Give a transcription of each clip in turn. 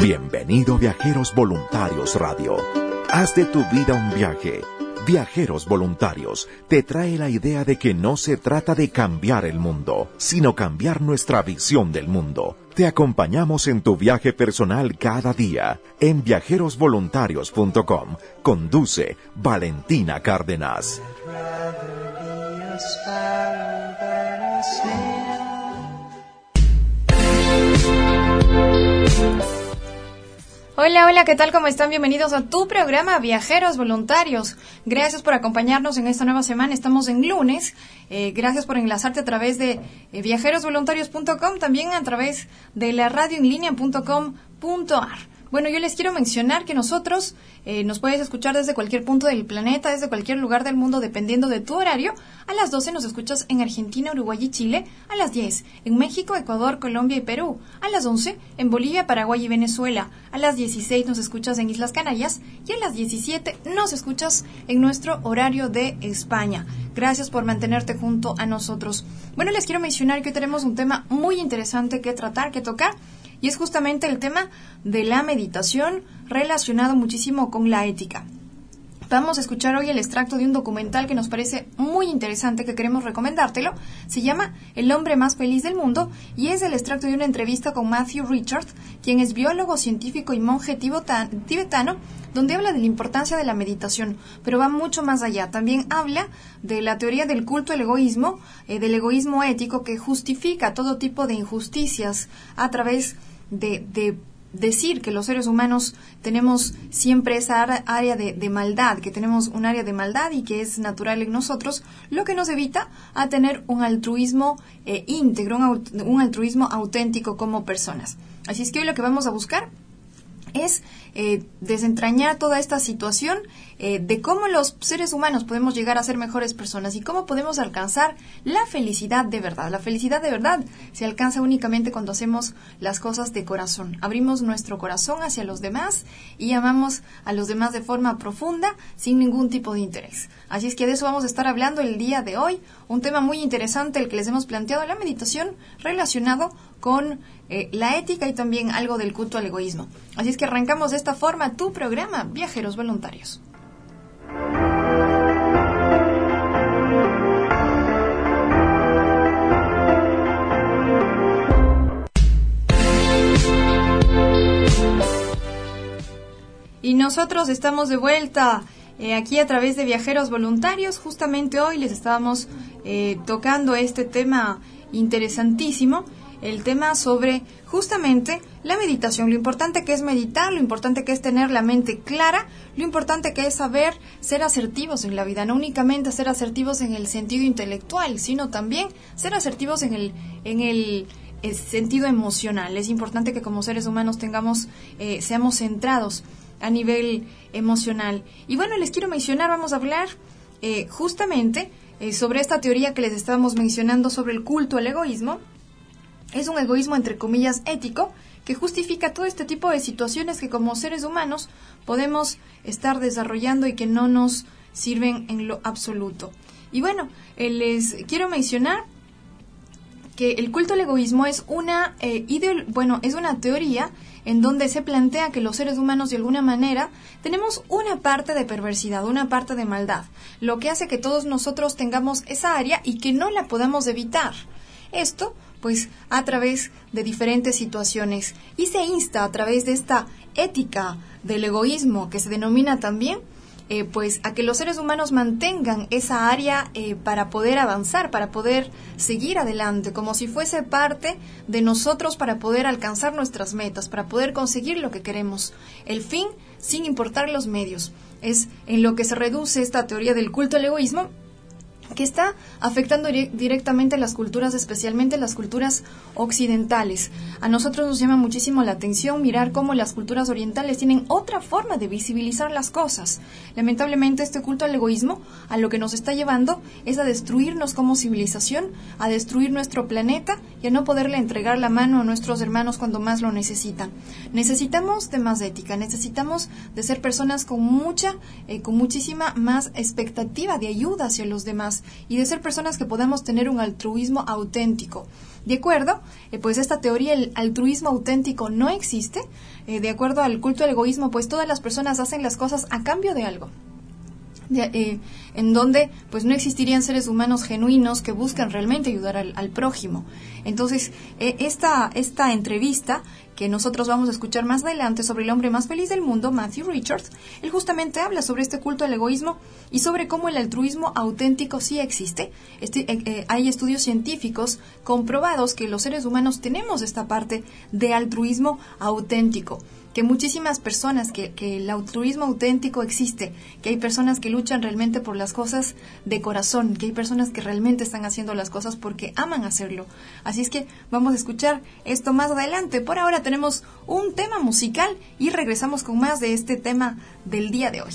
Bienvenido Viajeros Voluntarios Radio. Haz de tu vida un viaje. Viajeros Voluntarios te trae la idea de que no se trata de cambiar el mundo, sino cambiar nuestra visión del mundo. Te acompañamos en tu viaje personal cada día en viajerosvoluntarios.com. Conduce Valentina Cárdenas. Hola, hola, ¿qué tal? ¿Cómo están? Bienvenidos a tu programa Viajeros Voluntarios. Gracias por acompañarnos en esta nueva semana. Estamos en lunes. Eh, gracias por enlazarte a través de eh, viajerosvoluntarios.com, también a través de la radioenlinea.com.ar. Bueno, yo les quiero mencionar que nosotros eh, nos puedes escuchar desde cualquier punto del planeta, desde cualquier lugar del mundo, dependiendo de tu horario. A las 12 nos escuchas en Argentina, Uruguay y Chile. A las 10 en México, Ecuador, Colombia y Perú. A las 11 en Bolivia, Paraguay y Venezuela. A las 16 nos escuchas en Islas Canarias. Y a las 17 nos escuchas en nuestro horario de España. Gracias por mantenerte junto a nosotros. Bueno, les quiero mencionar que hoy tenemos un tema muy interesante que tratar, que tocar y es justamente el tema de la meditación relacionado muchísimo con la ética. Vamos a escuchar hoy el extracto de un documental que nos parece muy interesante, que queremos recomendártelo. Se llama El hombre más feliz del mundo y es el extracto de una entrevista con Matthew Richard, quien es biólogo, científico y monje tibetano, donde habla de la importancia de la meditación, pero va mucho más allá. También habla de la teoría del culto al egoísmo, eh, del egoísmo ético que justifica todo tipo de injusticias a través de, decir que los seres humanos tenemos siempre esa área de, maldad, que tenemos un área de maldad y que es natural en nosotros, lo que nos evita a tener un altruismo eh, íntegro, un, altruismo auténtico como personas. Así es que hoy lo que vamos a buscar es eh, desentrañar toda esta situación eh, de cómo los seres humanos podemos llegar a ser mejores personas y cómo podemos alcanzar la felicidad de verdad. La felicidad de verdad se alcanza únicamente cuando hacemos las cosas de corazón. Abrimos nuestro corazón hacia los demás y amamos a los demás de forma profunda sin ningún tipo de interés. Así es que de eso vamos a estar hablando el día de hoy. Un tema muy interesante el que les hemos planteado, la meditación relacionado con eh, la ética y también algo del culto al egoísmo. Así es que arrancamos de esta forma tu programa Viajeros Voluntarios. Y nosotros estamos de vuelta eh, aquí a través de Viajeros Voluntarios. Justamente hoy les estábamos eh, tocando este tema interesantísimo, el tema sobre justamente la meditación, lo importante que es meditar, lo importante que es tener la mente clara, lo importante que es saber ser asertivos en la vida, no únicamente ser asertivos en el sentido intelectual, sino también ser asertivos en el, en el, sentido emocional. Es importante que como seres humanos tengamos, eh, seamos centrados a nivel emocional. Y bueno, les quiero mencionar, vamos a hablar eh, justamente eh, sobre esta teoría que les estábamos mencionando sobre el culto al egoísmo. Es un egoísmo entre comillas ético que justifica todo este tipo de situaciones que como seres humanos podemos estar desarrollando y que no nos sirven en lo absoluto. Y bueno, eh, les quiero mencionar que el culto al egoísmo es una eh, bueno, es una teoría en donde se plantea que los seres humanos de alguna manera tenemos una parte de perversidad, una parte de maldad, lo que hace que todos nosotros tengamos esa área y que no la podamos evitar. Esto pues a través de diferentes situaciones y se insta a través de esta ética del egoísmo que se denomina también eh, pues a que los seres humanos mantengan esa área eh, para poder avanzar, para poder seguir adelante, como si fuese parte de nosotros para poder alcanzar nuestras metas, para poder conseguir lo que queremos. El fin sin importar los medios. Es en lo que se reduce esta teoría del culto al egoísmo que está afectando directamente las culturas, especialmente las culturas occidentales. A nosotros nos llama muchísimo la atención mirar cómo las culturas orientales tienen otra forma de visibilizar las cosas. Lamentablemente este culto al egoísmo a lo que nos está llevando es a destruirnos como civilización, a destruir nuestro planeta y a no poderle entregar la mano a nuestros hermanos cuando más lo necesitan. Necesitamos de más ética, necesitamos de ser personas con mucha, eh, con muchísima más expectativa de ayuda hacia los demás y de ser personas que podamos tener un altruismo auténtico. De acuerdo, eh, pues esta teoría, el altruismo auténtico no existe. Eh, de acuerdo al culto del egoísmo, pues todas las personas hacen las cosas a cambio de algo. Eh, en donde pues no existirían seres humanos genuinos que buscan realmente ayudar al, prójimo. Entonces, esta, esta entrevista que nosotros vamos a escuchar más adelante sobre el hombre más feliz del mundo, Matthew Richards, él justamente habla sobre este culto al egoísmo y sobre cómo el altruismo auténtico sí existe. Este, hay estudios científicos comprobados que los seres humanos tenemos esta parte de altruismo auténtico que muchísimas personas, que, que, el altruismo auténtico existe, que hay personas que luchan realmente por las cosas de corazón, que hay personas que realmente están haciendo las cosas porque aman hacerlo. Así es que vamos a escuchar esto más adelante. Por ahora tenemos un tema musical y regresamos con más de este tema del día de hoy.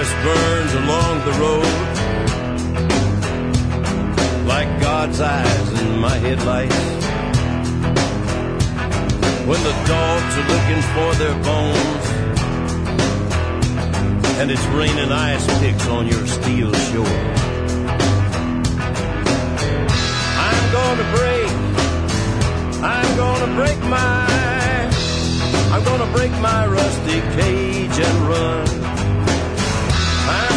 Forest burns along the road like God's eyes in my headlights. When the dogs are looking for their bones and it's raining ice picks on your steel shore. I'm gonna break, I'm gonna break my, I'm gonna break my rusty cage and run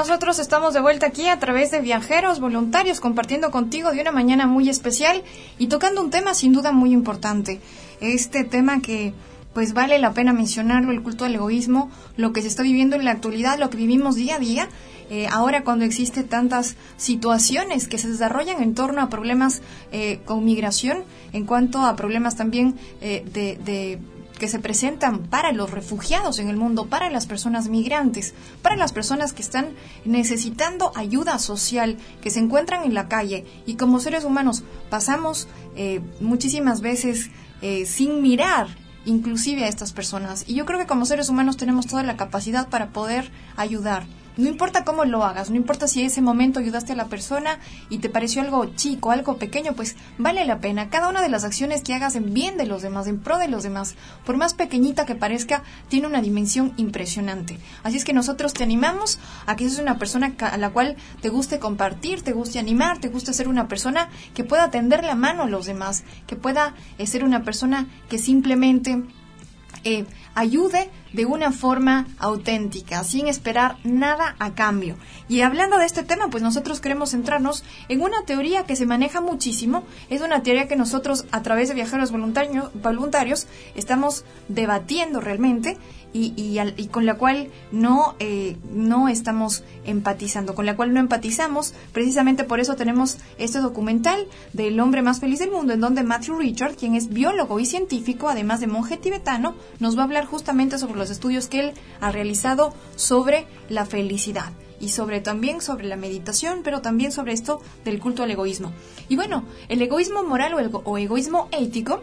Nosotros estamos de vuelta aquí a través de viajeros voluntarios compartiendo contigo de una mañana muy especial y tocando un tema sin duda muy importante. Este tema que pues vale la pena mencionarlo, el culto al egoísmo, lo que se está viviendo en la actualidad, lo que vivimos día a día, eh, ahora cuando existen tantas situaciones que se desarrollan en torno a problemas eh, con migración, en cuanto a problemas también eh, de que se presentan para los refugiados en el mundo, para las personas migrantes, para las personas que están necesitando ayuda social, que se encuentran en la calle y como seres humanos pasamos eh, muchísimas veces eh, sin mirar inclusive a estas personas. Y yo creo que como seres humanos tenemos toda la capacidad para poder ayudar. No importa cómo lo hagas, no importa si en ese momento ayudaste a la persona y te pareció algo chico, algo pequeño, pues vale la pena. Cada una de las acciones que hagas en bien de los demás, en pro de los demás, por más pequeñita que parezca, tiene una dimensión impresionante. Así es que nosotros te animamos a que seas una persona a la cual te guste compartir, te guste animar, te guste ser una persona que pueda tender la mano a los demás, que pueda eh, ser una persona que simplemente eh, ayude de una forma auténtica, sin esperar nada a cambio. Y hablando de este tema, pues nosotros queremos centrarnos en una teoría que se maneja muchísimo, es una teoría que nosotros a través de viajeros voluntarios, voluntarios estamos debatiendo realmente y, y, con la cual no, eh, no estamos empatizando, con la cual no empatizamos. Precisamente por eso tenemos este documental del hombre más feliz del mundo, en donde Matthew Richard, quien es biólogo y científico, además de monje tibetano, nos va a hablar justamente sobre los estudios que él ha realizado sobre la felicidad y sobre también sobre la meditación, pero también sobre esto del culto al egoísmo. Y bueno, el egoísmo moral o, el, o egoísmo ético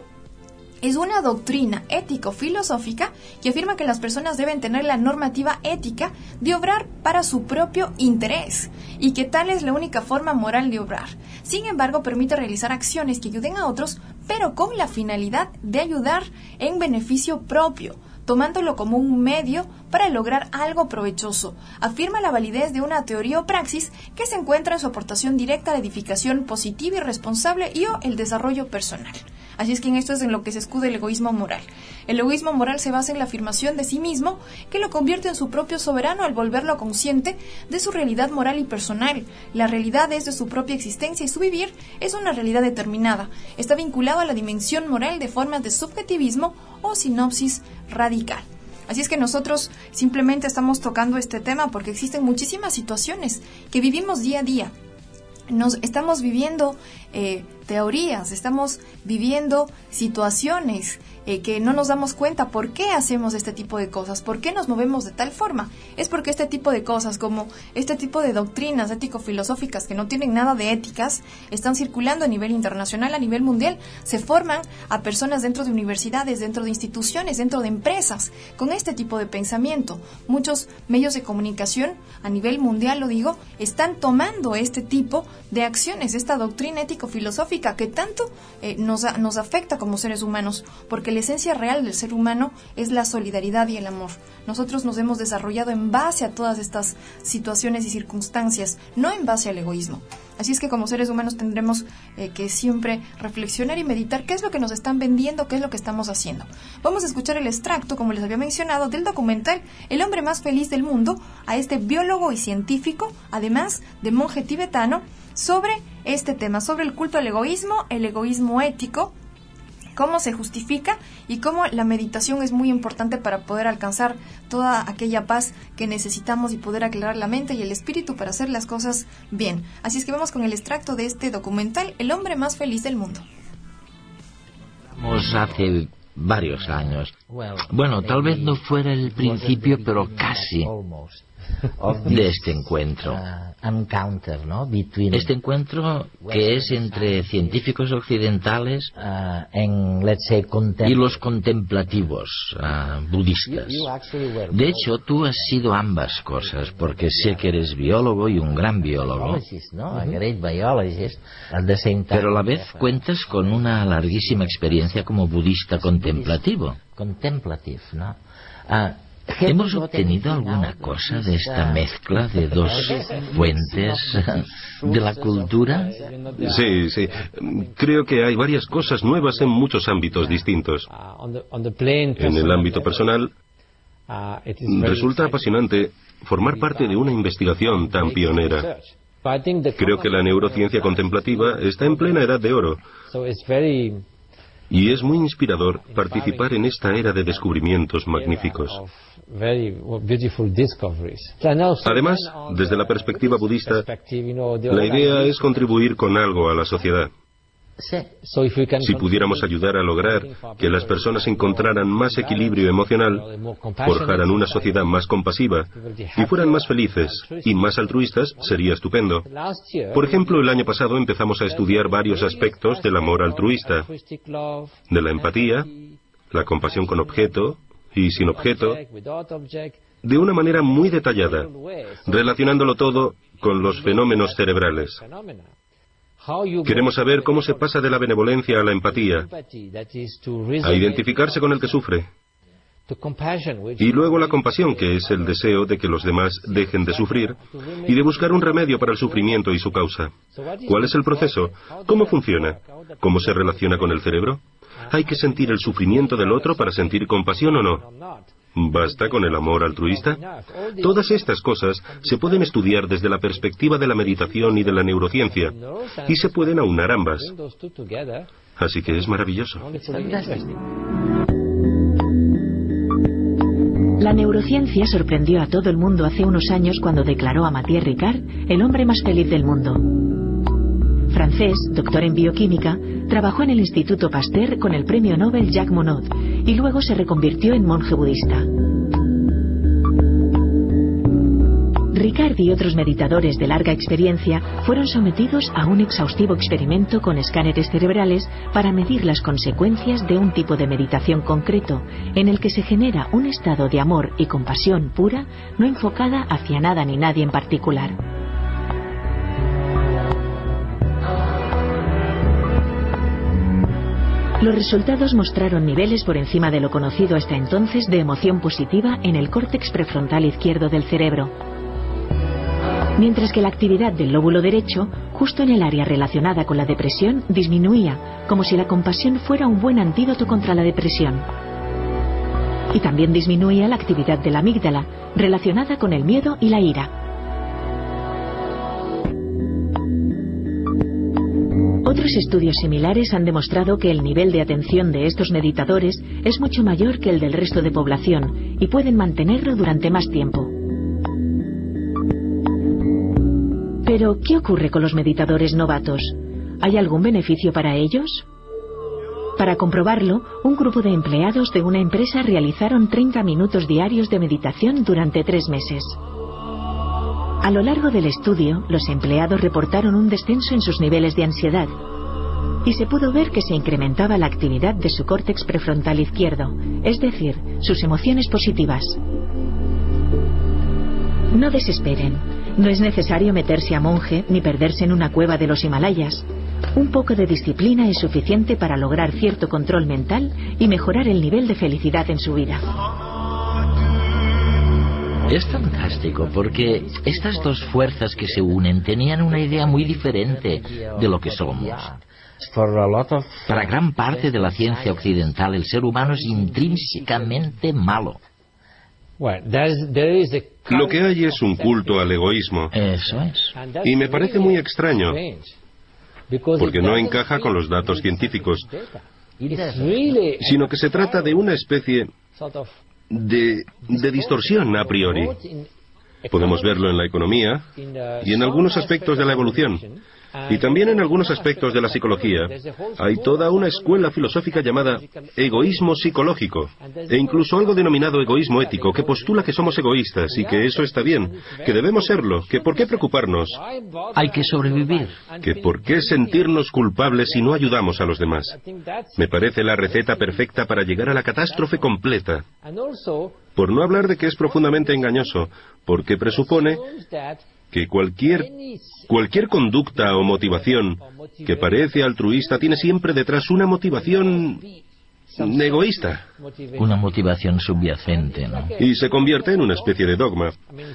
es una doctrina ético-filosófica que afirma que las personas deben tener la normativa ética de obrar para su propio interés y que tal es la única forma moral de obrar. Sin embargo, permite realizar acciones que ayuden a otros, pero con la finalidad de ayudar en beneficio propio, tomándolo como un medio para lograr algo provechoso. Afirma la validez de una teoría o praxis que se encuentra en su aportación directa a la edificación positiva y responsable y o el desarrollo personal. Así es que en esto es en lo que se escuda el egoísmo moral. El egoísmo moral se basa en la afirmación de sí mismo que lo convierte en su propio soberano al volverlo consciente de su realidad moral y personal. La realidad es de su propia existencia y su vivir es una realidad determinada. Está vinculado a la dimensión moral de formas de subjetivismo o sinopsis radical. Así es que nosotros simplemente estamos tocando este tema porque existen muchísimas situaciones que vivimos día a día. Nos estamos viviendo eh, teorías, estamos viviendo situaciones eh, que no nos damos cuenta por qué hacemos este tipo de cosas, por qué nos movemos de tal forma. Es porque este tipo de cosas, como este tipo de doctrinas ético-filosóficas que no tienen nada de éticas, están circulando a nivel internacional, a nivel mundial, se forman a personas dentro de universidades, dentro de instituciones, dentro de empresas, con este tipo de pensamiento. Muchos medios de comunicación a nivel mundial, lo digo, están tomando este tipo de acciones, esta doctrina ético-filosófica que tanto eh, nos, afecta como seres humanos, porque la esencia real del ser humano es la solidaridad y el amor. Nosotros nos hemos desarrollado en base a todas estas situaciones y circunstancias, no en base al egoísmo. Así es que como seres humanos tendremos eh, que siempre reflexionar y meditar qué es lo que nos están vendiendo, qué es lo que estamos haciendo. Vamos a escuchar el extracto, como les había mencionado, del documental El hombre más feliz del mundo a este biólogo y científico, además de monje tibetano, sobre este tema, sobre el culto al egoísmo, el egoísmo ético, cómo se justifica y cómo la meditación es muy importante para poder alcanzar toda aquella paz que necesitamos y poder aclarar la mente y el espíritu para hacer las cosas bien. Así es que vamos con el extracto de este documental, El hombre más feliz del mundo. Hace varios años. Bueno, tal vez no fuera el principio, pero casi de este encuentro. Este encuentro que es entre científicos occidentales y los contemplativos uh, budistas. De hecho, tú has sido ambas cosas, porque sé que eres biólogo y un gran biólogo. Pero a la vez cuentas con una larguísima experiencia como budista contemplativo. Uh, ¿Hemos obtenido alguna cosa de esta mezcla de dos fuentes de la cultura? Sí, sí. Creo que hay varias cosas nuevas en muchos ámbitos distintos. En el ámbito personal, resulta apasionante formar parte de una investigación tan pionera. Creo que la neurociencia contemplativa está en plena edad de oro. Y es muy inspirador participar en esta era de descubrimientos magníficos. Además, desde la perspectiva budista, la idea es contribuir con algo a la sociedad. Si pudiéramos ayudar a lograr que las personas encontraran más equilibrio emocional, forjaran una sociedad más compasiva y fueran más felices y más altruistas, sería estupendo. Por ejemplo, el año pasado empezamos a estudiar varios aspectos del amor altruista, de la empatía la compasión con objeto y sin objeto, de una manera muy detallada, relacionándolo todo con los fenómenos cerebrales. Queremos saber cómo se pasa de la benevolencia a la empatía, a identificarse con el que sufre, y luego la compasión, que es el deseo de que los demás dejen de sufrir y de buscar un remedio para el sufrimiento y su causa. ¿Cuál es el proceso? ¿Cómo funciona? ¿Cómo se relaciona con el cerebro? ¿Hay que sentir el sufrimiento del otro para sentir compasión o no? ¿Basta con el amor altruista? Todas estas cosas se pueden estudiar desde la perspectiva de la meditación y de la neurociencia, y se pueden aunar ambas. Así que es maravilloso. La neurociencia sorprendió a todo el mundo hace unos años cuando declaró a Mathieu Ricard el hombre más feliz del mundo. Francés, doctor en bioquímica, trabajó en el Instituto Pasteur con el premio Nobel Jacques Monod y luego se reconvirtió en monje budista. Ricard y otros meditadores de larga experiencia fueron sometidos a un exhaustivo experimento con escáneres cerebrales para medir las consecuencias de un tipo de meditación concreto, en el que se genera un estado de amor y compasión pura, no enfocada hacia nada ni nadie en particular. Los resultados mostraron niveles por encima de lo conocido hasta entonces de emoción positiva en el córtex prefrontal izquierdo del cerebro, mientras que la actividad del lóbulo derecho, justo en el área relacionada con la depresión, disminuía, como si la compasión fuera un buen antídoto contra la depresión. Y también disminuía la actividad de la amígdala, relacionada con el miedo y la ira. Otros estudios similares han demostrado que el nivel de atención de estos meditadores es mucho mayor que el del resto de población y pueden mantenerlo durante más tiempo. Pero, ¿qué ocurre con los meditadores novatos? ¿Hay algún beneficio para ellos? Para comprobarlo, un grupo de empleados de una empresa realizaron 30 minutos diarios de meditación durante tres meses. A lo largo del estudio, los empleados reportaron un descenso en sus niveles de ansiedad y se pudo ver que se incrementaba la actividad de su córtex prefrontal izquierdo, es decir, sus emociones positivas. No desesperen. No es necesario meterse a monje ni perderse en una cueva de los Himalayas. Un poco de disciplina es suficiente para lograr cierto control mental y mejorar el nivel de felicidad en su vida. Es fantástico porque estas dos fuerzas que se unen tenían una idea muy diferente de lo que somos. Para gran parte de la ciencia occidental el ser humano es intrínsecamente malo. Lo que hay es un culto al egoísmo. Eso es. Y me parece muy extraño, porque no encaja con los datos científicos, sino que se trata de una especie de, de distorsión a priori. Podemos verlo en la economía y en algunos aspectos de la evolución. Y también en algunos aspectos de la psicología hay toda una escuela filosófica llamada egoísmo psicológico e incluso algo denominado egoísmo ético que postula que somos egoístas y que eso está bien, que debemos serlo, que por qué preocuparnos. Hay que sobrevivir. Que por qué sentirnos culpables si no ayudamos a los demás. Me parece la receta perfecta para llegar a la catástrofe completa. Por no hablar de que es profundamente engañoso, porque presupone que cualquier, cualquier conducta o motivación que parece altruista tiene siempre detrás una motivación egoísta. Una motivación subyacente, ¿no? Y se convierte en una especie de dogma.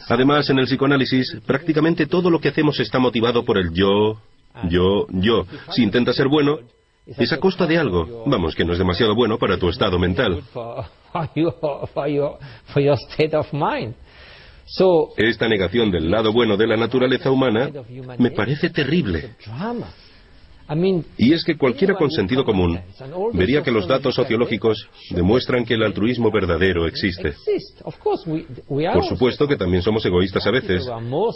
Además, en el psicoanálisis, prácticamente todo lo que hacemos está motivado por el yo, yo, yo. Si intenta ser bueno, es a costa de algo. Vamos, que no es demasiado bueno para tu estado mental. Esta negación del lado bueno de la naturaleza humana me parece terrible. Y es que cualquiera con sentido común vería que los datos sociológicos demuestran que el altruismo verdadero existe. Por supuesto que también somos egoístas a veces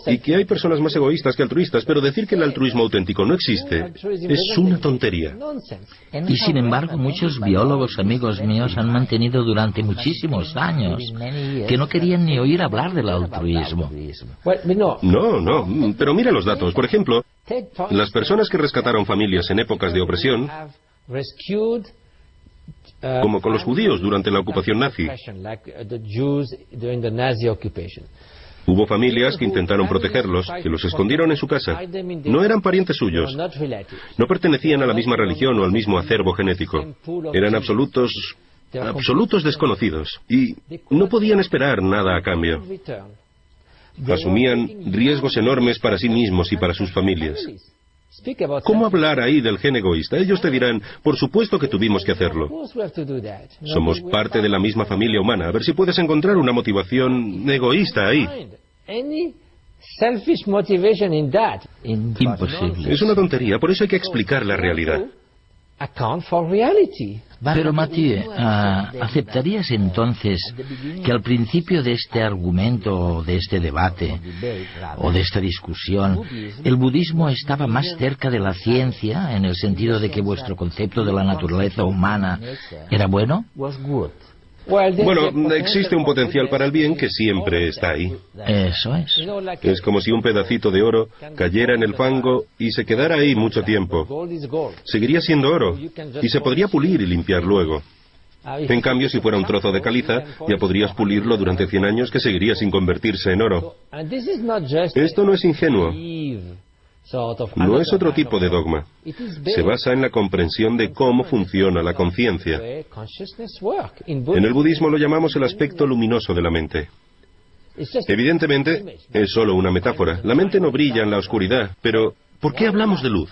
y que hay personas más egoístas que altruistas, pero decir que el altruismo auténtico no existe es una tontería. Y sin embargo, muchos biólogos amigos míos han mantenido durante muchísimos años que no querían ni oír hablar del altruismo. No, no, pero mira los datos. Por ejemplo, las personas que rescataron familias en épocas de opresión como con los judíos durante la ocupación nazi. Hubo familias que intentaron protegerlos, que los escondieron en su casa. No eran parientes suyos. No pertenecían a la misma religión o al mismo acervo genético. Eran absolutos, absolutos desconocidos. Y no podían esperar nada a cambio. Asumían riesgos enormes para sí mismos y para sus familias. ¿Cómo hablar ahí del gen egoísta? Ellos te dirán, por supuesto que tuvimos que hacerlo. Somos parte de la misma familia humana. A ver si puedes encontrar una motivación egoísta ahí. Imposible. Es una tontería, por eso hay que explicar la realidad. Pero Mathieu, ah, ¿aceptarías entonces que al principio de este argumento, de este debate, o de esta discusión, el budismo estaba más cerca de la ciencia en el sentido de que vuestro concepto de la naturaleza humana era bueno? Bueno, existe un potencial para el bien que siempre está ahí. Eso es. Es como si un pedacito de oro cayera en el fango y se quedara ahí mucho tiempo. Seguiría siendo oro y se podría pulir y limpiar luego. En cambio, si fuera un trozo de caliza, ya podrías pulirlo durante 100 años que seguiría sin convertirse en oro. Esto no es ingenuo. No es otro tipo de dogma. Se basa en la comprensión de cómo funciona la conciencia. En el budismo lo llamamos el aspecto luminoso de la mente. Evidentemente, es solo una metáfora. La mente no brilla en la oscuridad, pero ¿por qué hablamos de luz?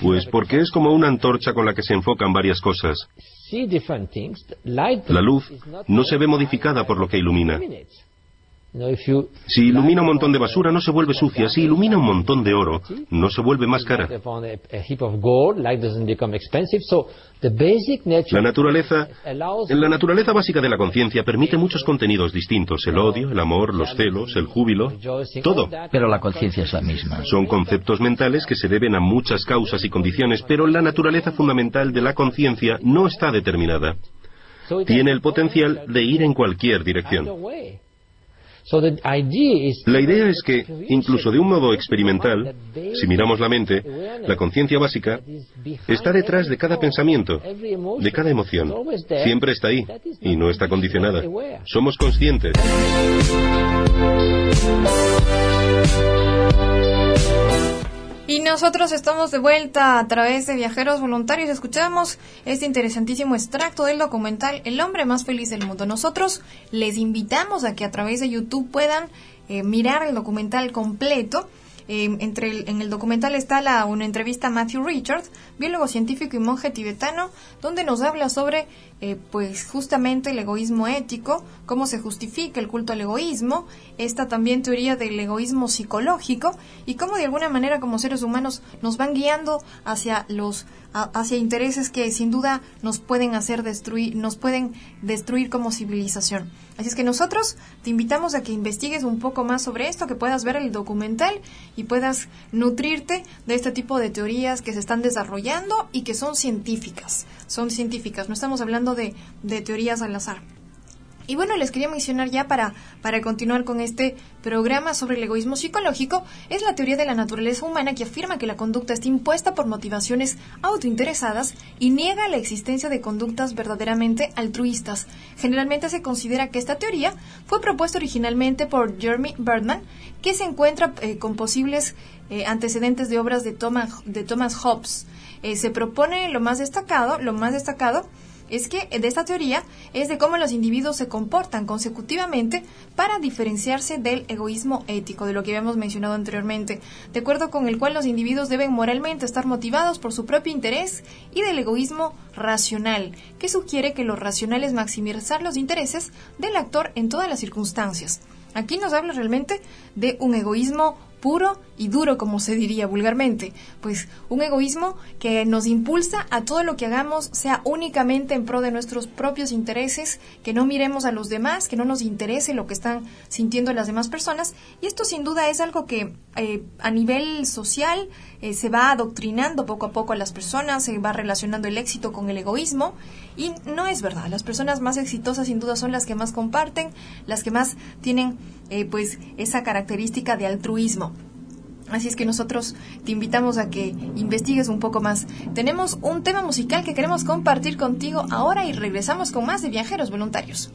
Pues porque es como una antorcha con la que se enfocan varias cosas. La luz no se ve modificada por lo que ilumina. Si ilumina un montón de basura, no se vuelve sucia. Si ilumina un montón de oro, no se vuelve más cara. La naturaleza, la naturaleza básica de la conciencia permite muchos contenidos distintos. El odio, el amor, los celos, el júbilo, todo. Pero la conciencia es la misma. Son conceptos mentales que se deben a muchas causas y condiciones, pero la naturaleza fundamental de la conciencia no está determinada. Tiene el potencial de ir en cualquier dirección. La idea es que, incluso de un modo experimental, si miramos la mente, la conciencia básica está detrás de cada pensamiento, de cada emoción. Siempre está ahí y no está condicionada. Somos conscientes. Y nosotros estamos de vuelta a través de Viajeros Voluntarios. Escuchamos este interesantísimo extracto del documental El hombre más feliz del mundo. Nosotros les invitamos a que a través de YouTube puedan eh, mirar el documental completo Em, entre en el documental está la, una entrevista a Matthew Richards, biólogo científico y monje tibetano, donde nos habla sobre eh, pues justamente el egoísmo ético, cómo se justifica el culto al egoísmo, esta también teoría del egoísmo psicológico y cómo de alguna manera como seres humanos nos van guiando hacia los hacia intereses que sin duda nos pueden hacer destruir, nos pueden destruir como civilización. Así es que nosotros te invitamos a que investigues un poco más sobre esto, que puedas ver el documental y puedas nutrirte de este tipo de teorías que se están desarrollando y que son científicas. Son científicas, no estamos hablando de, de teorías al azar. Y bueno, les quería mencionar ya para, para continuar con este programa sobre el egoísmo psicológico, es la teoría de la naturaleza humana que afirma que la conducta está impuesta por motivaciones autointeresadas y niega la existencia de conductas verdaderamente altruistas. Generalmente se considera que esta teoría fue propuesta originalmente por Jeremy Birdman, que se encuentra eh, con posibles eh, antecedentes de obras de Thomas, de Thomas Hobbes. Eh, se propone lo más destacado, lo más destacado es que de esta teoría es de cómo los individuos se comportan consecutivamente para diferenciarse del egoísmo ético, de lo que habíamos mencionado anteriormente, de acuerdo con el cual los individuos deben moralmente estar motivados por su propio interés y del egoísmo racional, que sugiere que lo racional es maximizar los intereses del actor en todas las circunstancias. Aquí nos habla realmente de un egoísmo puro y duro, como se diría vulgarmente, pues un egoísmo que nos impulsa a todo lo que hagamos sea únicamente en pro de nuestros propios intereses, que no miremos a los demás, que no nos interese lo que están sintiendo las demás personas. Y esto sin duda es algo que eh, a nivel social eh, se va adoctrinando poco a poco a las personas, se va relacionando el éxito con el egoísmo y no es verdad. Las personas más exitosas sin duda son las que más comparten, las que más tienen eh, pues esa característica de altruismo. Así es que nosotros te invitamos a que investigues un poco más. Tenemos un tema musical que queremos compartir contigo ahora y regresamos con más de viajeros voluntarios.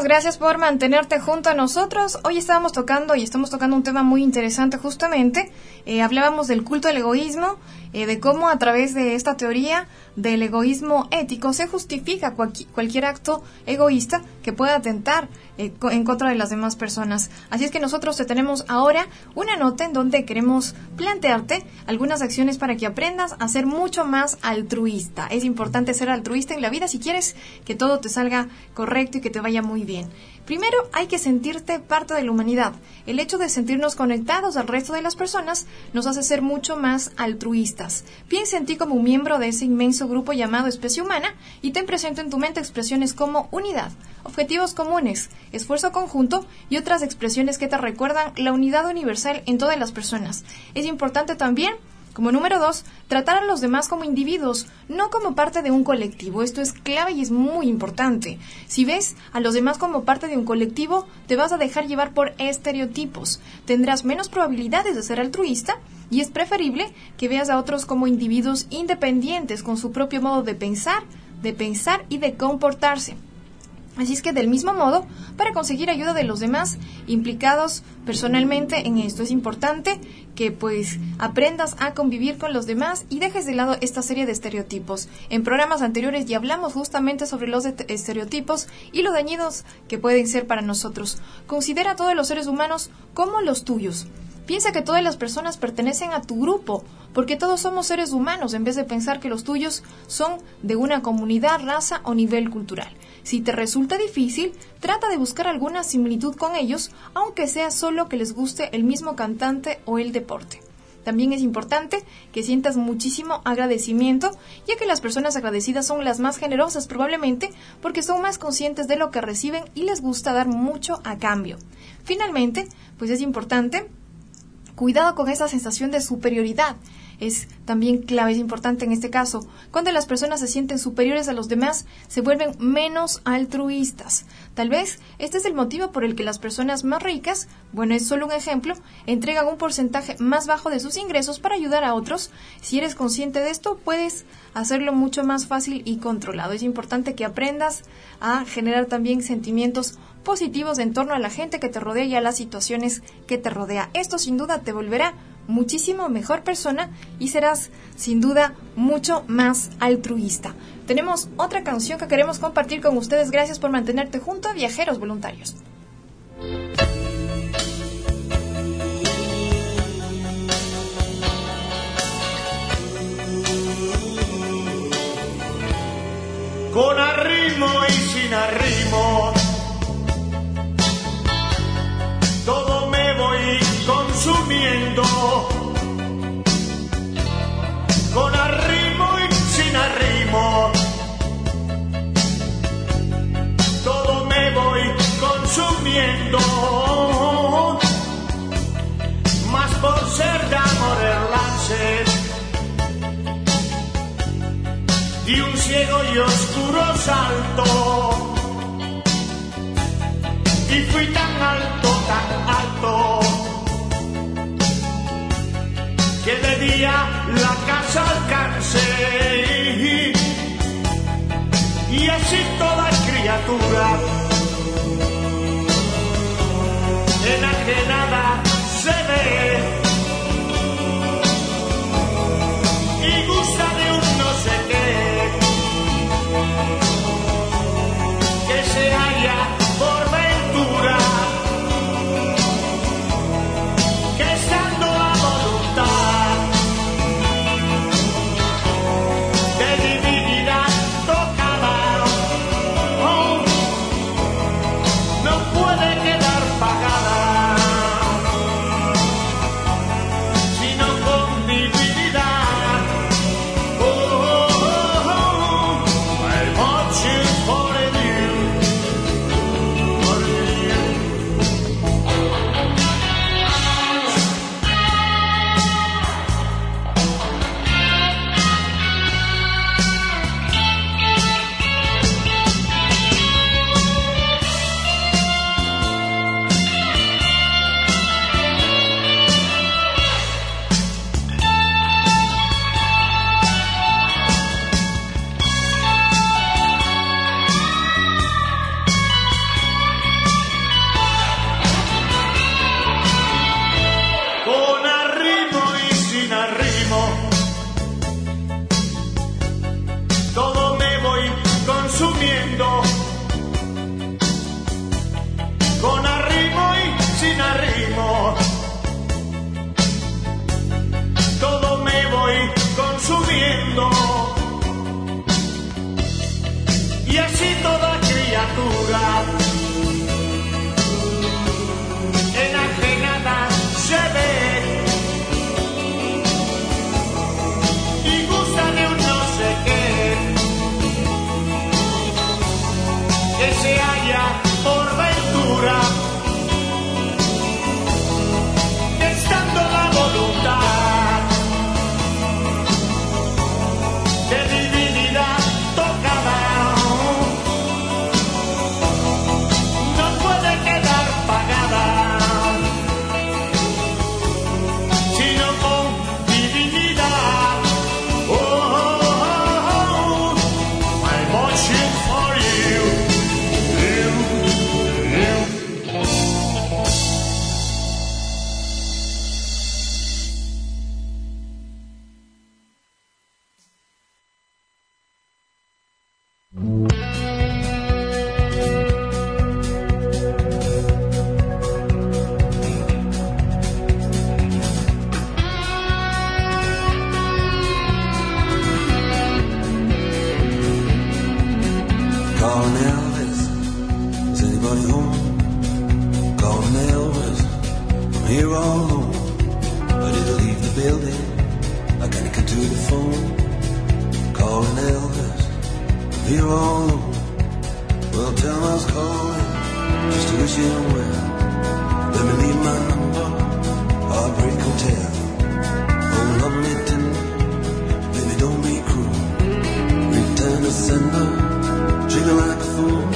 Gracias por mantenerte junto a nosotros. Hoy estábamos tocando y estamos tocando un tema muy interesante justamente. Eh, hablábamos del culto al egoísmo, eh, de cómo a través de esta teoría del egoísmo ético se justifica cualquier acto egoísta que pueda atentar eh, en contra de las demás personas. Así es que nosotros te tenemos ahora una nota en donde queremos plantearte algunas acciones para que aprendas a ser mucho más altruista. Es importante ser altruista en la vida si quieres que todo te salga correcto y que te vaya muy bien. Primero, hay que sentirte parte de la humanidad. El hecho de sentirnos conectados al resto de las personas nos hace ser mucho más altruistas. Piensa en ti como un miembro de ese inmenso grupo llamado especie humana y ten presente en tu mente expresiones como unidad, objetivos comunes, esfuerzo conjunto y otras expresiones que te recuerdan la unidad universal en todas las personas. Es importante también Como número dos, tratar a los demás como individuos, no como parte de un colectivo. Esto es clave y es muy importante. Si ves a los demás como parte de un colectivo, te vas a dejar llevar por estereotipos. Tendrás menos probabilidades de ser altruista y es preferible que veas a otros como individuos independientes con su propio modo de pensar, de pensar y de comportarse. Así es que del mismo modo, para conseguir ayuda de los demás implicados personalmente en esto, es importante que pues aprendas a convivir con los demás y dejes de lado esta serie de estereotipos. En programas anteriores ya hablamos justamente sobre los estereotipos y lo dañinos que pueden ser para nosotros. Considera a todos los seres humanos como los tuyos. Piensa que todas las personas pertenecen a tu grupo, porque todos somos seres humanos, en vez de pensar que los tuyos son de una comunidad, raza o nivel cultural. Si te resulta difícil, trata de buscar alguna similitud con ellos, aunque sea solo que les guste el mismo cantante o el deporte. También es importante que sientas muchísimo agradecimiento, ya que las personas agradecidas son las más generosas probablemente porque son más conscientes de lo que reciben y les gusta dar mucho a cambio. Finalmente, pues es importante cuidado con esa sensación de superioridad es también clave, es importante en este caso. Cuando las personas se sienten superiores a los demás, se vuelven menos altruistas. Tal vez este es el motivo por el que las personas más ricas, bueno, es solo un ejemplo, entregan un porcentaje más bajo de sus ingresos para ayudar a otros. Si eres consciente de esto, puedes hacerlo mucho más fácil y controlado. Es importante que aprendas a generar también sentimientos positivos en torno a la gente que te rodea y a las situaciones que te rodea. Esto sin duda te volverá muchísimo mejor persona y serás sin duda mucho más altruista. Tenemos otra canción que queremos compartir con ustedes. Gracias por mantenerte junto a Viajeros Voluntarios. Con arrimo y sin arrimo, con arrimo y sin arrimo. Todo me voy consumiendo, más por ser de amor el y un ciego y oscuro salto. Y fui tan alto, la casa alcance y así toda criatura enajenada se ve natural. building. I gotta get to the phone. Calling Elvis. We're all alone. Well, tell him calling. Just to wish him well. Let me leave my number. Heartbreak Hotel. Oh, lovely tender. Baby, don't be cruel. Return to sender. Trigger like a fool.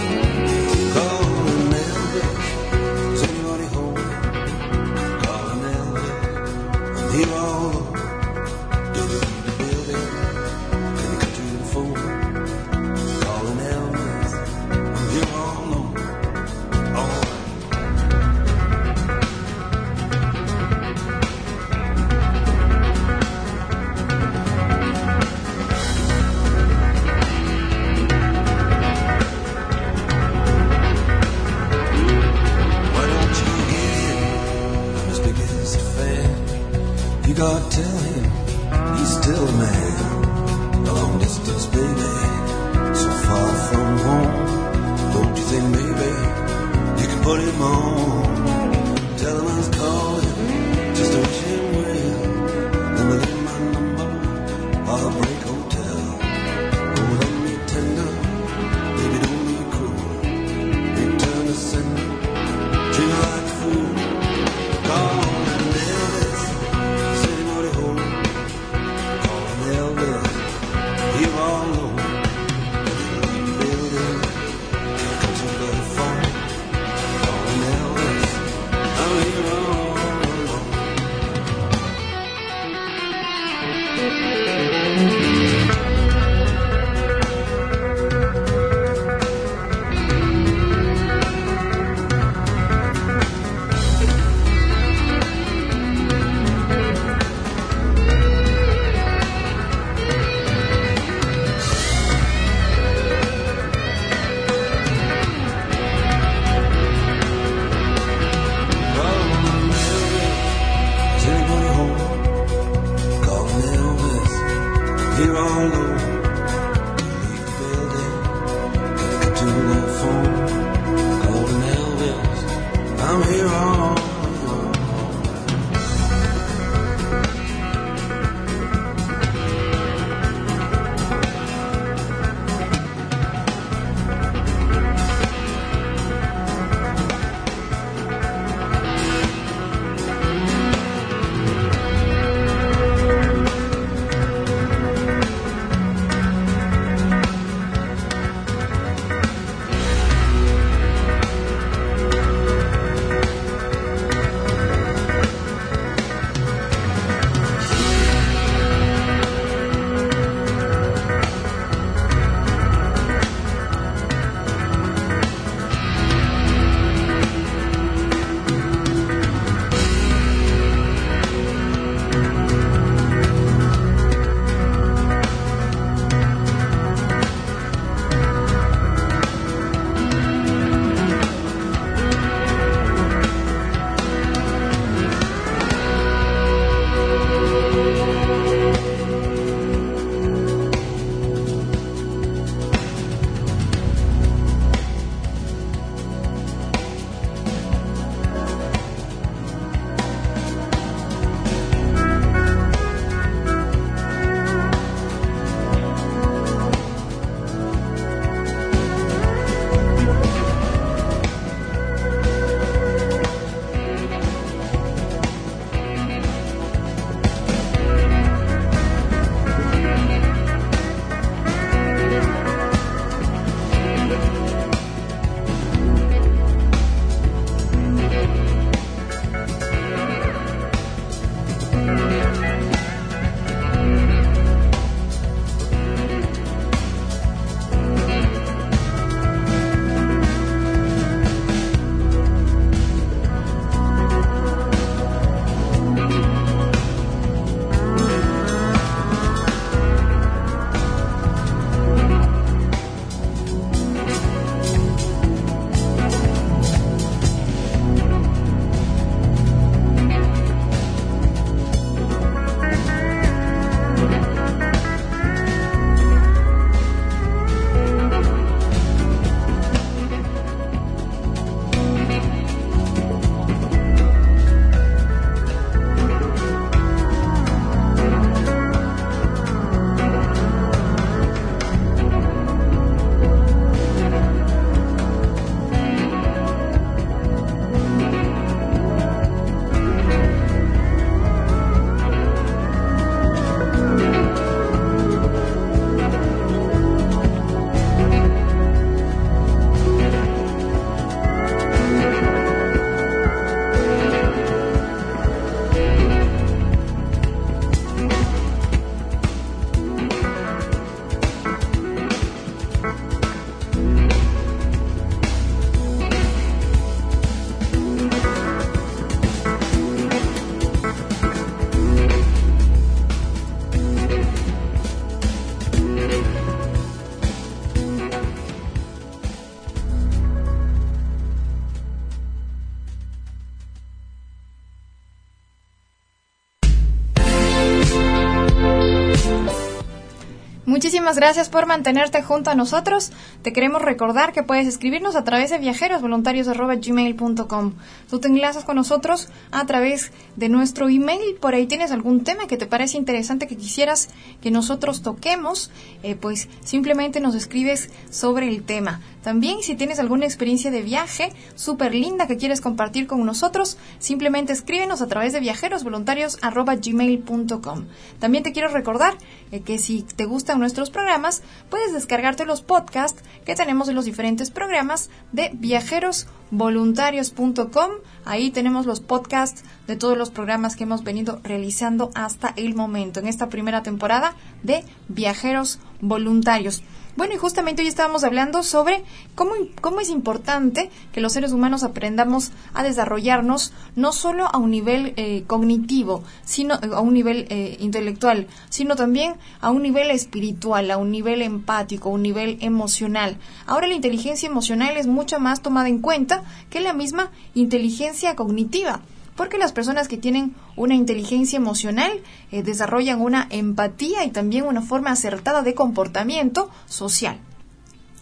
Muchísimas gracias por mantenerte junto a nosotros. Te queremos recordar que puedes escribirnos a través de viajerosvoluntarios.gmail.com. Tú te enlazas con nosotros a través de nuestro email. Por ahí tienes algún tema que te parece interesante que quisieras que nosotros toquemos, eh, pues simplemente nos escribes sobre el tema. También si tienes alguna experiencia de viaje súper linda que quieres compartir con nosotros, simplemente escríbenos a través de viajerosvoluntarios.gmail.com. También te quiero recordar eh, que si te gustan nuestros programas, puedes descargarte los podcasts que tenemos en los diferentes programas de viajerosvoluntarios.com. Ahí tenemos los podcasts de todos los programas que hemos venido realizando hasta el momento en esta primera temporada de Viajeros Voluntarios. Bueno, y justamente hoy estábamos hablando sobre cómo, cómo es importante que los seres humanos aprendamos a desarrollarnos no solo a un nivel eh, cognitivo, sino a un nivel eh, intelectual, sino también a un nivel espiritual, a un nivel empático, a un nivel emocional. Ahora la inteligencia emocional es mucho más tomada en cuenta que la misma inteligencia cognitiva porque las personas que tienen una inteligencia emocional eh, desarrollan una empatía y también una forma acertada de comportamiento social.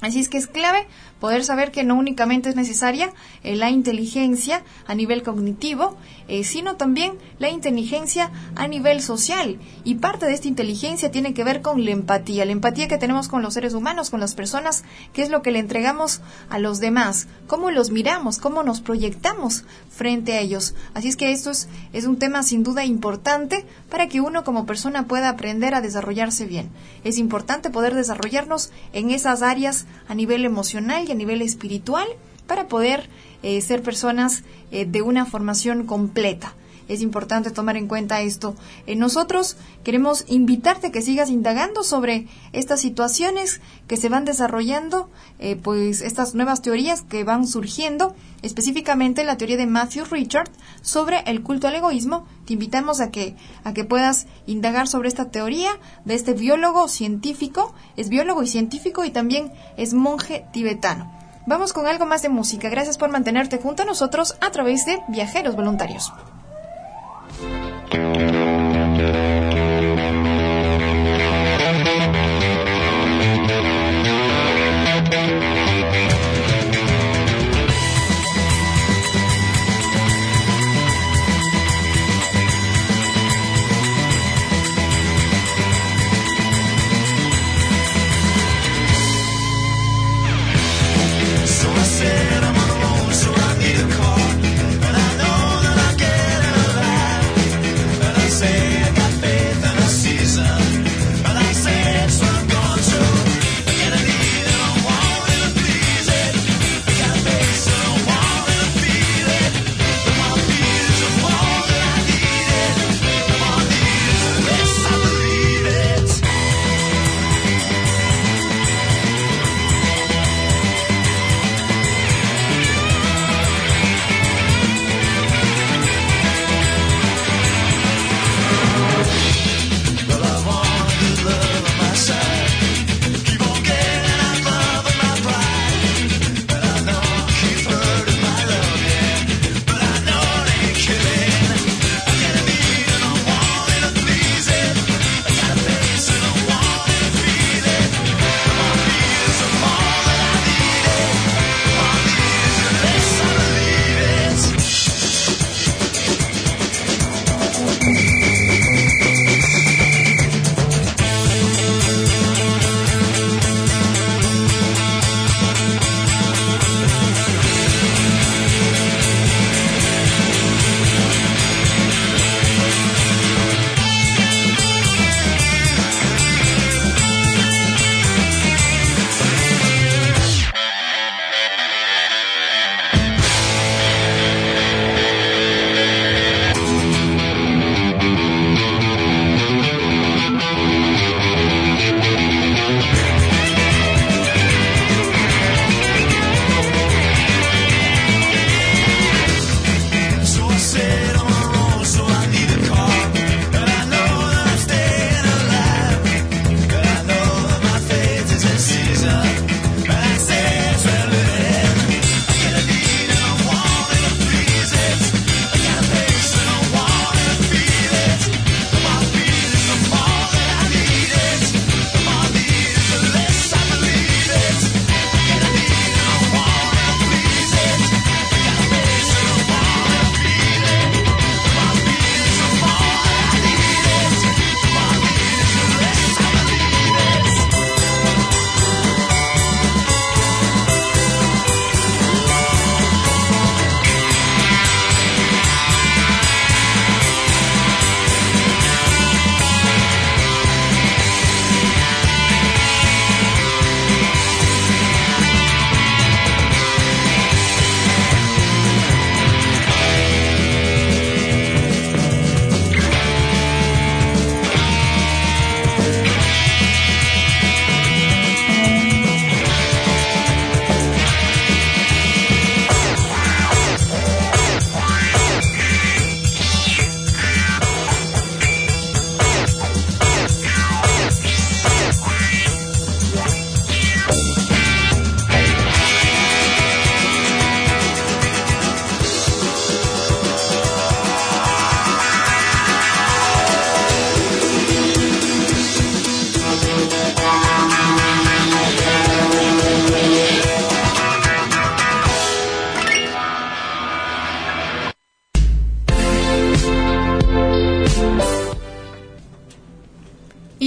Así es que es clave poder saber que no únicamente es necesaria eh, la inteligencia a nivel cognitivo, eh, sino también la inteligencia a nivel social. Y parte de esta inteligencia tiene que ver con la empatía, la empatía que tenemos con los seres humanos, con las personas, qué es lo que le entregamos a los demás, cómo los miramos, cómo nos proyectamos frente a ellos. Así es que esto es, un tema sin duda importante para que uno como persona pueda aprender a desarrollarse bien. Es importante poder desarrollarnos en esas áreas a nivel emocional y a nivel espiritual para poder eh, ser personas eh, de una formación completa. Es importante tomar en cuenta esto. Eh, nosotros queremos invitarte a que sigas indagando sobre estas situaciones que se van desarrollando, pues estas nuevas teorías que van surgiendo, específicamente la teoría de Matthew Richard sobre el culto al egoísmo. Te invitamos a que, a que puedas indagar sobre esta teoría de este biólogo científico, es biólogo y científico y también es monje tibetano. Vamos con algo más de música. Gracias por mantenerte junto a nosotros a través de Viajeros Voluntarios. Sou a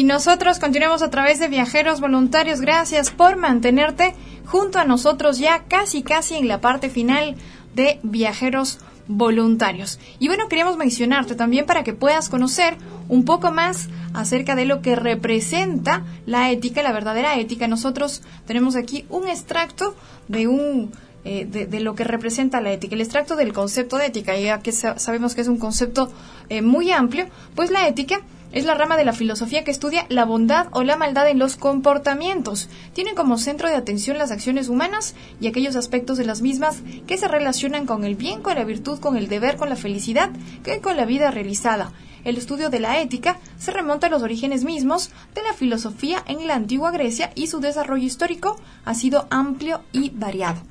nosotros continuamos a través de Viajeros Voluntarios. Gracias por mantenerte junto a nosotros ya casi casi en la parte final de Viajeros Voluntarios. Y bueno, queríamos mencionarte también para que puedas conocer un poco más acerca de lo que representa la ética, la verdadera ética. Nosotros tenemos aquí un extracto de un eh, de, lo que representa la ética, el extracto del concepto de ética, ya que sabemos que es un concepto eh, muy amplio, pues la ética es la rama de la filosofía que estudia la bondad o la maldad en los comportamientos. Tiene como centro de atención las acciones humanas y aquellos aspectos de las mismas que se relacionan con el bien, con la virtud, con el deber, con la felicidad, que con la vida realizada. El estudio de la ética se remonta a los orígenes mismos de la filosofía en la antigua Grecia y su desarrollo histórico ha sido amplio y variado.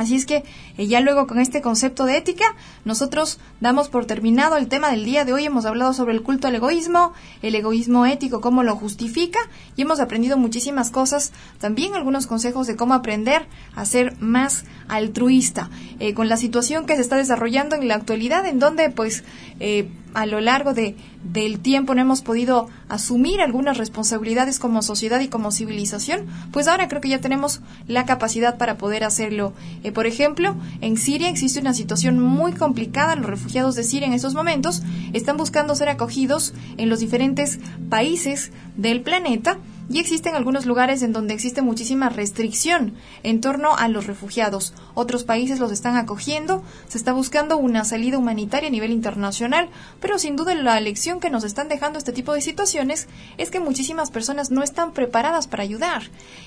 Así es que eh, ya luego con este concepto de ética, nosotros damos por terminado el tema del día de hoy. Hemos hablado sobre el culto al egoísmo, el egoísmo ético, cómo lo justifica y hemos aprendido muchísimas cosas. También algunos consejos de cómo aprender a ser más altruista. Eh, con la situación que se está desarrollando en la actualidad, en donde pues eh, a lo largo de, del tiempo no hemos podido asumir algunas responsabilidades como sociedad y como civilización, pues ahora creo que ya tenemos la capacidad para poder hacerlo. Eh, por ejemplo, en Siria existe una situación muy complicada. Los refugiados de Siria en estos momentos están buscando ser acogidos en los diferentes países del planeta y existen algunos lugares en donde existe muchísima restricción en torno a los refugiados. Otros países los están acogiendo, se está buscando una salida humanitaria a nivel internacional, pero sin duda la lección que nos están dejando este tipo de situaciones es que muchísimas personas no están preparadas para ayudar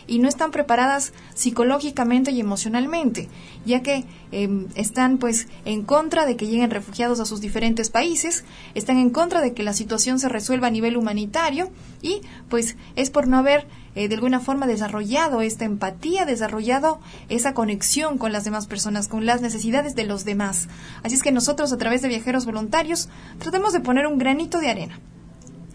y no están preparadas psicológicamente y emocionalmente, ya que em, están pues en contra de que lleguen refugiados a sus diferentes países, están en contra de que la situación se resuelva a nivel humanitario y pues es por no haber eh, de alguna forma desarrollado esta empatía, desarrollado esa conexión con las demás personas, con las necesidades de los demás. Así es que nosotros a través de viajeros voluntarios tratamos de poner un granito de arena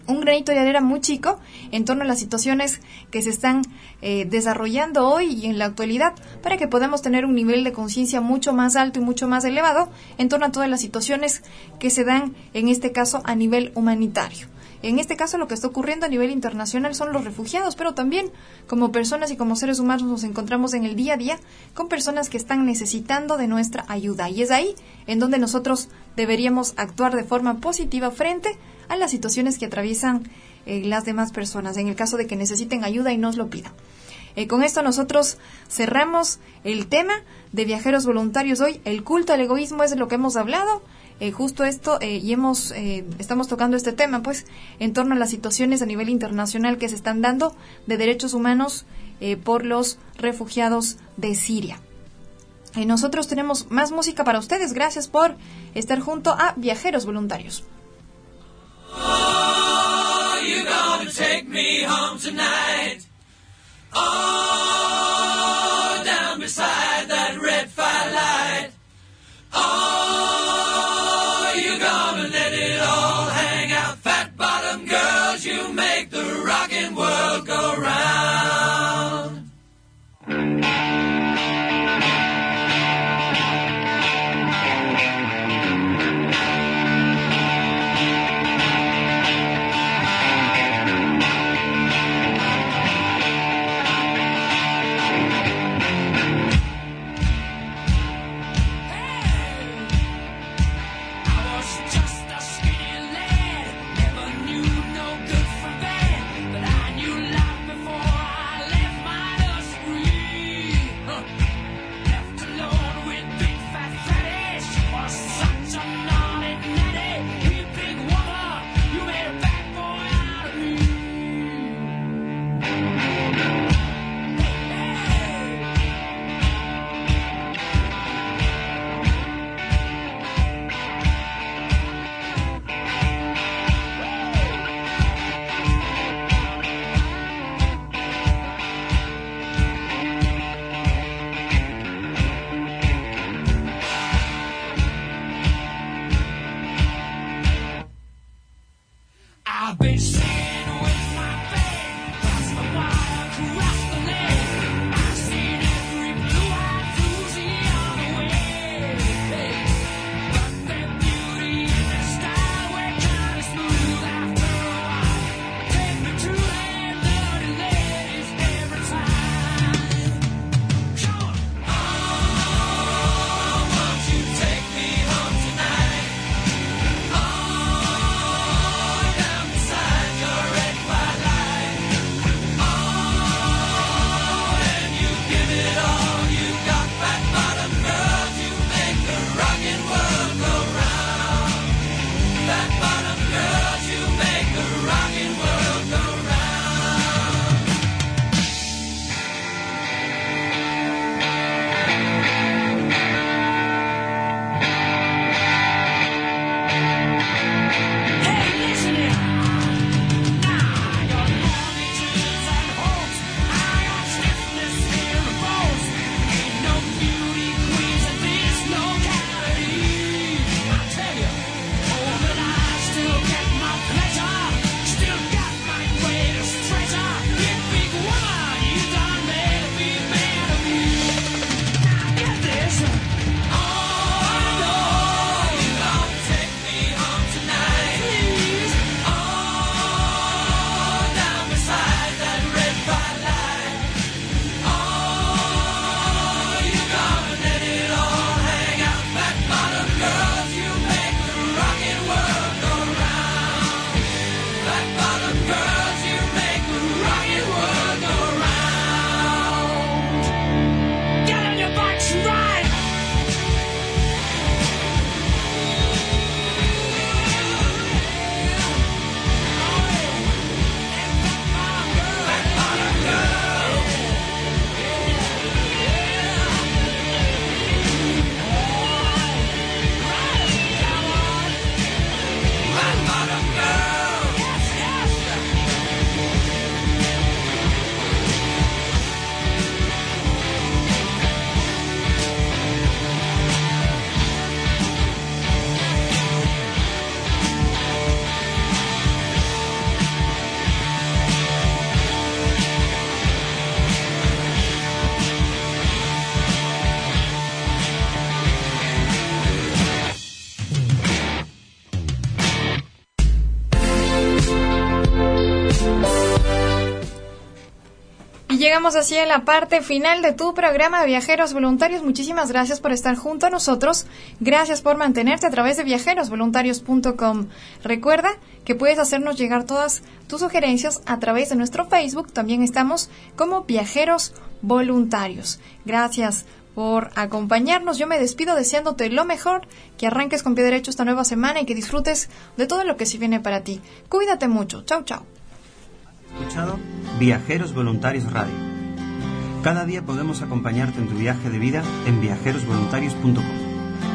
un granito de arena muy chico en torno a las situaciones que se están eh, desarrollando hoy y en la actualidad para que podamos tener un nivel de conciencia mucho más alto y mucho más elevado en torno a todas las situaciones que se dan en este caso a nivel humanitario. En este caso lo que está ocurriendo a nivel internacional son los refugiados, pero también como personas y como seres humanos nos encontramos en el día a día con personas que están necesitando de nuestra ayuda. Y es ahí en donde nosotros deberíamos actuar de forma positiva frente a las situaciones que atraviesan eh, las demás personas, en el caso de que necesiten ayuda y nos lo pidan. Eh, con esto nosotros cerramos el tema de viajeros voluntarios hoy. El culto al egoísmo es de lo que hemos hablado. Eh, justo esto eh, y hemos eh, estamos tocando este tema, pues, en torno a las situaciones a nivel internacional que se están dando de derechos humanos por los refugiados de Siria. nosotros tenemos más música para ustedes. Gracias por estar junto a Viajeros Voluntarios. Oh, down beside that red firelight. Oh, llegamos así a la parte final de tu programa de Viajeros Voluntarios. Muchísimas gracias por estar junto a nosotros. Gracias por mantenerte a través de viajerosvoluntarios.com. Recuerda que puedes hacernos llegar todas tus sugerencias a través de nuestro Facebook. También estamos como Viajeros Voluntarios. Gracias por acompañarnos. Yo me despido deseándote lo mejor, que arranques con pie derecho esta nueva semana y que disfrutes de todo lo que sí viene para ti. Cuídate mucho. Chau, chau. Escuchado Viajeros Voluntarios Radio. Cada día podemos acompañarte en tu viaje de vida en viajerosvoluntarios.com.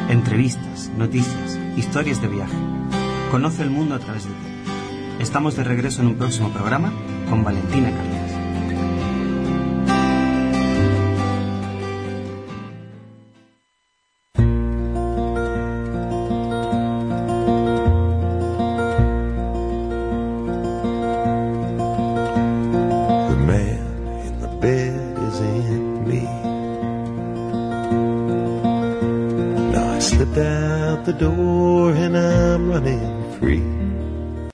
Entrevistas, noticias, historias de viaje. Conoce el mundo a través de ti. Estamos de regreso en un próximo programa con Valentina Carlos.